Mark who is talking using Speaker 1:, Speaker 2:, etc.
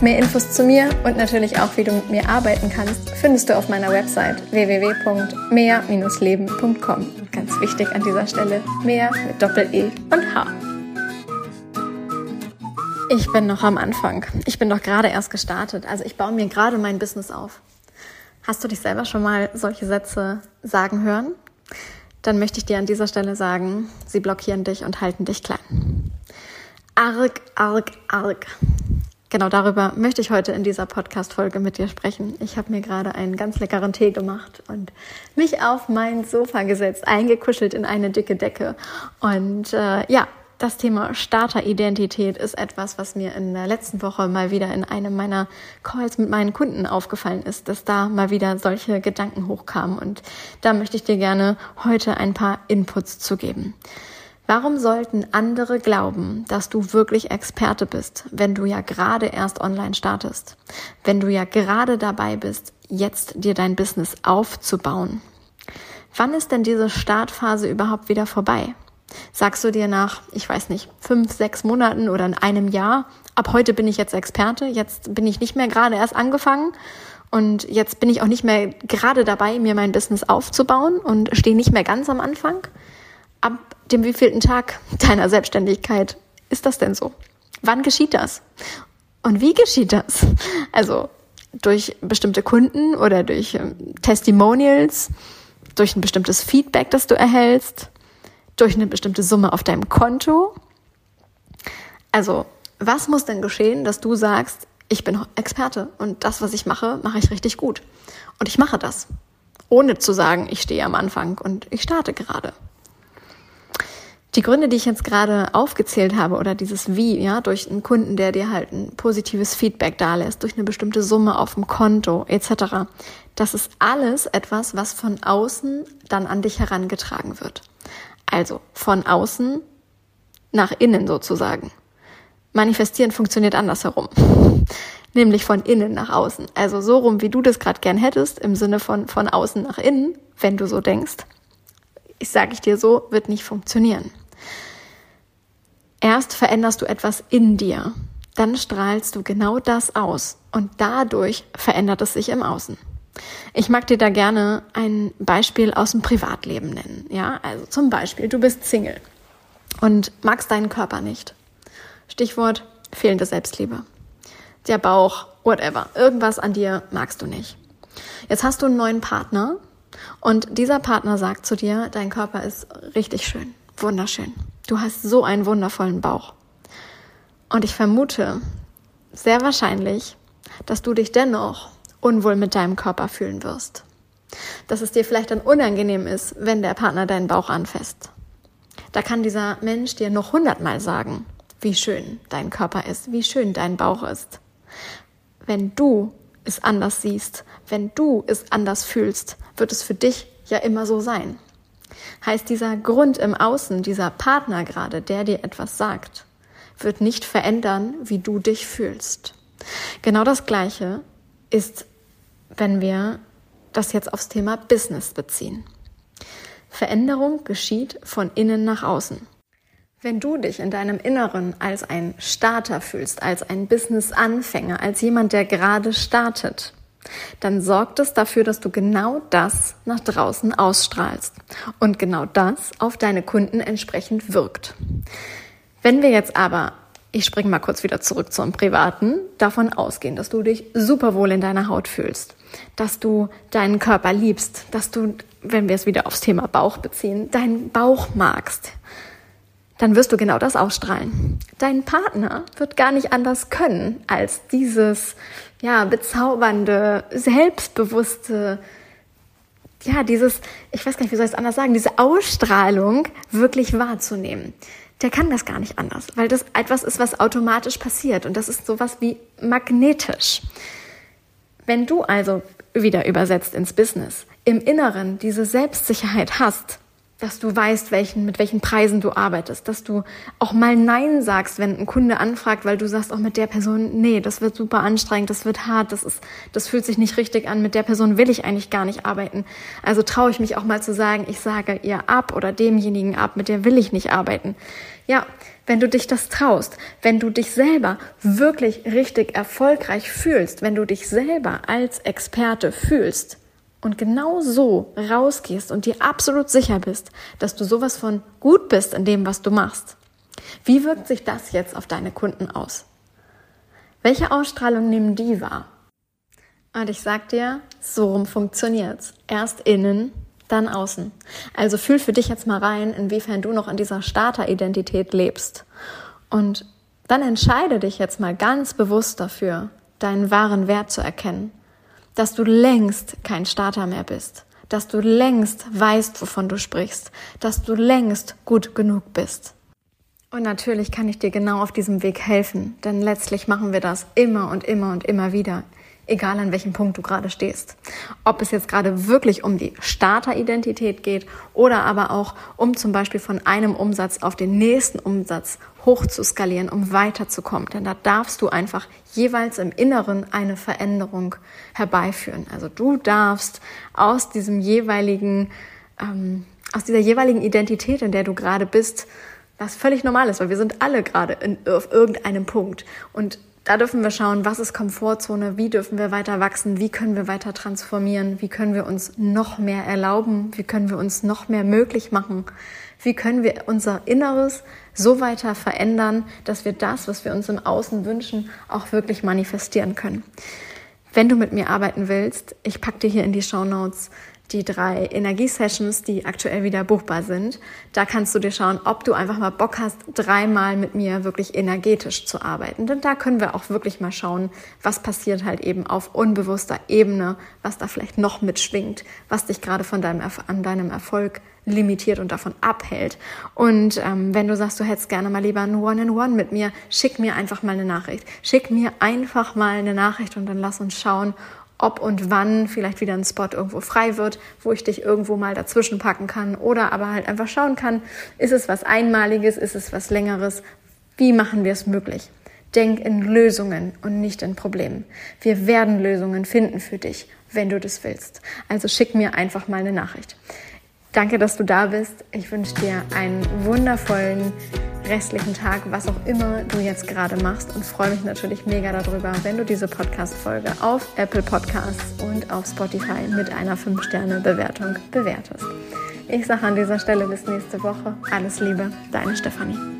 Speaker 1: Mehr Infos zu mir und natürlich auch, wie du mit mir arbeiten kannst, findest du auf meiner Website www.mehr-leben.com. Ganz wichtig an dieser Stelle, mehr mit Doppel-E und H. Ich bin noch am Anfang. Ich bin doch gerade erst gestartet. Also ich baue mir gerade mein Business auf. Hast du dich selber schon mal solche Sätze sagen hören? Dann möchte ich dir an dieser Stelle sagen, sie blockieren dich und halten dich klein. Arg, arg, arg. Genau darüber möchte ich heute in dieser Podcast-Folge mit dir sprechen. Ich habe mir gerade einen ganz leckeren Tee gemacht und mich auf mein Sofa gesetzt, eingekuschelt in eine dicke Decke. Und äh, ja, das Thema Starteridentität ist etwas, was mir in der letzten Woche mal wieder in einem meiner Calls mit meinen Kunden aufgefallen ist, dass da mal wieder solche Gedanken hochkamen. Und da möchte ich dir gerne heute ein paar Inputs zu geben. Warum sollten andere glauben, dass du wirklich Experte bist, wenn du ja gerade erst online startest? Wenn du ja gerade dabei bist, jetzt dir dein Business aufzubauen? Wann ist denn diese Startphase überhaupt wieder vorbei? Sagst du dir nach, ich weiß nicht, fünf, sechs Monaten oder in einem Jahr, ab heute bin ich jetzt Experte, jetzt bin ich nicht mehr gerade erst angefangen und jetzt bin ich auch nicht mehr gerade dabei, mir mein Business aufzubauen und stehe nicht mehr ganz am Anfang? Ab dem wievielten Tag deiner Selbstständigkeit ist das denn so? Wann geschieht das? Und wie geschieht das? Also durch bestimmte Kunden oder durch ähm, Testimonials, durch ein bestimmtes Feedback, das du erhältst, durch eine bestimmte Summe auf deinem Konto. Also, was muss denn geschehen, dass du sagst, ich bin Experte und das, was ich mache, mache ich richtig gut. Und ich mache das, ohne zu sagen, ich stehe am Anfang und ich starte gerade. Die Gründe, die ich jetzt gerade aufgezählt habe oder dieses Wie, ja, durch einen Kunden, der dir halt ein positives Feedback dalässt, durch eine bestimmte Summe auf dem Konto etc., das ist alles etwas, was von außen dann an dich herangetragen wird. Also von außen nach innen sozusagen. Manifestieren funktioniert andersherum. Nämlich von innen nach außen. Also so rum, wie du das gerade gern hättest, im Sinne von von außen nach innen, wenn du so denkst ich sage ich dir so, wird nicht funktionieren. Erst veränderst du etwas in dir, dann strahlst du genau das aus und dadurch verändert es sich im Außen. Ich mag dir da gerne ein Beispiel aus dem Privatleben nennen. Ja, also zum Beispiel, du bist Single und magst deinen Körper nicht. Stichwort fehlende Selbstliebe. Der Bauch, whatever. Irgendwas an dir magst du nicht. Jetzt hast du einen neuen Partner und dieser Partner sagt zu dir, dein Körper ist richtig schön, wunderschön. Du hast so einen wundervollen Bauch. Und ich vermute sehr wahrscheinlich, dass du dich dennoch unwohl mit deinem Körper fühlen wirst. Dass es dir vielleicht dann unangenehm ist, wenn der Partner deinen Bauch anfasst. Da kann dieser Mensch dir noch hundertmal sagen, wie schön dein Körper ist, wie schön dein Bauch ist. Wenn du es anders siehst, wenn du es anders fühlst, wird es für dich ja immer so sein. Heißt, dieser Grund im Außen, dieser Partner gerade, der dir etwas sagt, wird nicht verändern, wie du dich fühlst. Genau das Gleiche ist, wenn wir das jetzt aufs Thema Business beziehen. Veränderung geschieht von innen nach außen. Wenn du dich in deinem Inneren als ein Starter fühlst, als ein Business-Anfänger, als jemand, der gerade startet, dann sorgt es dafür, dass du genau das nach draußen ausstrahlst und genau das auf deine Kunden entsprechend wirkt. Wenn wir jetzt aber, ich springe mal kurz wieder zurück zum Privaten, davon ausgehen, dass du dich super wohl in deiner Haut fühlst, dass du deinen Körper liebst, dass du, wenn wir es wieder aufs Thema Bauch beziehen, deinen Bauch magst, dann wirst du genau das ausstrahlen. Dein Partner wird gar nicht anders können, als dieses, ja, bezaubernde, selbstbewusste, ja, dieses, ich weiß gar nicht, wie soll ich es anders sagen, diese Ausstrahlung wirklich wahrzunehmen. Der kann das gar nicht anders, weil das etwas ist, was automatisch passiert und das ist sowas wie magnetisch. Wenn du also wieder übersetzt ins Business, im Inneren diese Selbstsicherheit hast, dass du weißt, welchen, mit welchen Preisen du arbeitest, dass du auch mal Nein sagst, wenn ein Kunde anfragt, weil du sagst auch mit der Person, nee, das wird super anstrengend, das wird hart, das ist, das fühlt sich nicht richtig an, mit der Person will ich eigentlich gar nicht arbeiten. Also traue ich mich auch mal zu sagen, ich sage ihr ab oder demjenigen ab, mit der will ich nicht arbeiten. Ja, wenn du dich das traust, wenn du dich selber wirklich richtig erfolgreich fühlst, wenn du dich selber als Experte fühlst, und genau so rausgehst und dir absolut sicher bist, dass du sowas von gut bist in dem, was du machst, wie wirkt sich das jetzt auf deine Kunden aus? Welche Ausstrahlung nehmen die wahr? Und ich sag dir, so rum funktioniert's. Erst innen, dann außen. Also fühl für dich jetzt mal rein, inwiefern du noch in dieser Starteridentität lebst. Und dann entscheide dich jetzt mal ganz bewusst dafür, deinen wahren Wert zu erkennen dass du längst kein Starter mehr bist, dass du längst weißt, wovon du sprichst, dass du längst gut genug bist. Und natürlich kann ich dir genau auf diesem Weg helfen, denn letztlich machen wir das immer und immer und immer wieder egal an welchem Punkt du gerade stehst. Ob es jetzt gerade wirklich um die Starteridentität geht oder aber auch um zum Beispiel von einem Umsatz auf den nächsten Umsatz hoch zu skalieren, um weiterzukommen. Denn da darfst du einfach jeweils im Inneren eine Veränderung herbeiführen. Also du darfst aus diesem jeweiligen, ähm, aus dieser jeweiligen Identität, in der du gerade bist, was völlig normal ist, weil wir sind alle gerade in, auf irgendeinem Punkt. Und da dürfen wir schauen, was ist Komfortzone, wie dürfen wir weiter wachsen, wie können wir weiter transformieren, wie können wir uns noch mehr erlauben, wie können wir uns noch mehr möglich machen, wie können wir unser Inneres so weiter verändern, dass wir das, was wir uns im Außen wünschen, auch wirklich manifestieren können. Wenn du mit mir arbeiten willst, ich packe dir hier in die Show Notes die drei Energiesessions, die aktuell wieder buchbar sind. Da kannst du dir schauen, ob du einfach mal Bock hast, dreimal mit mir wirklich energetisch zu arbeiten. Denn da können wir auch wirklich mal schauen, was passiert halt eben auf unbewusster Ebene, was da vielleicht noch mitschwingt, was dich gerade von deinem, an deinem Erfolg limitiert und davon abhält. Und ähm, wenn du sagst, du hättest gerne mal lieber ein One-in-One -One mit mir, schick mir einfach mal eine Nachricht. Schick mir einfach mal eine Nachricht und dann lass uns schauen, ob und wann vielleicht wieder ein Spot irgendwo frei wird, wo ich dich irgendwo mal dazwischen packen kann oder aber halt einfach schauen kann, ist es was Einmaliges, ist es was Längeres, wie machen wir es möglich? Denk in Lösungen und nicht in Problemen. Wir werden Lösungen finden für dich, wenn du das willst. Also schick mir einfach mal eine Nachricht. Danke, dass du da bist. Ich wünsche dir einen wundervollen restlichen Tag, was auch immer du jetzt gerade machst und freue mich natürlich mega darüber, wenn du diese Podcast-Folge auf Apple Podcasts und auf Spotify mit einer 5-Sterne-Bewertung bewertest. Ich sage an dieser Stelle bis nächste Woche. Alles Liebe, deine Stefanie.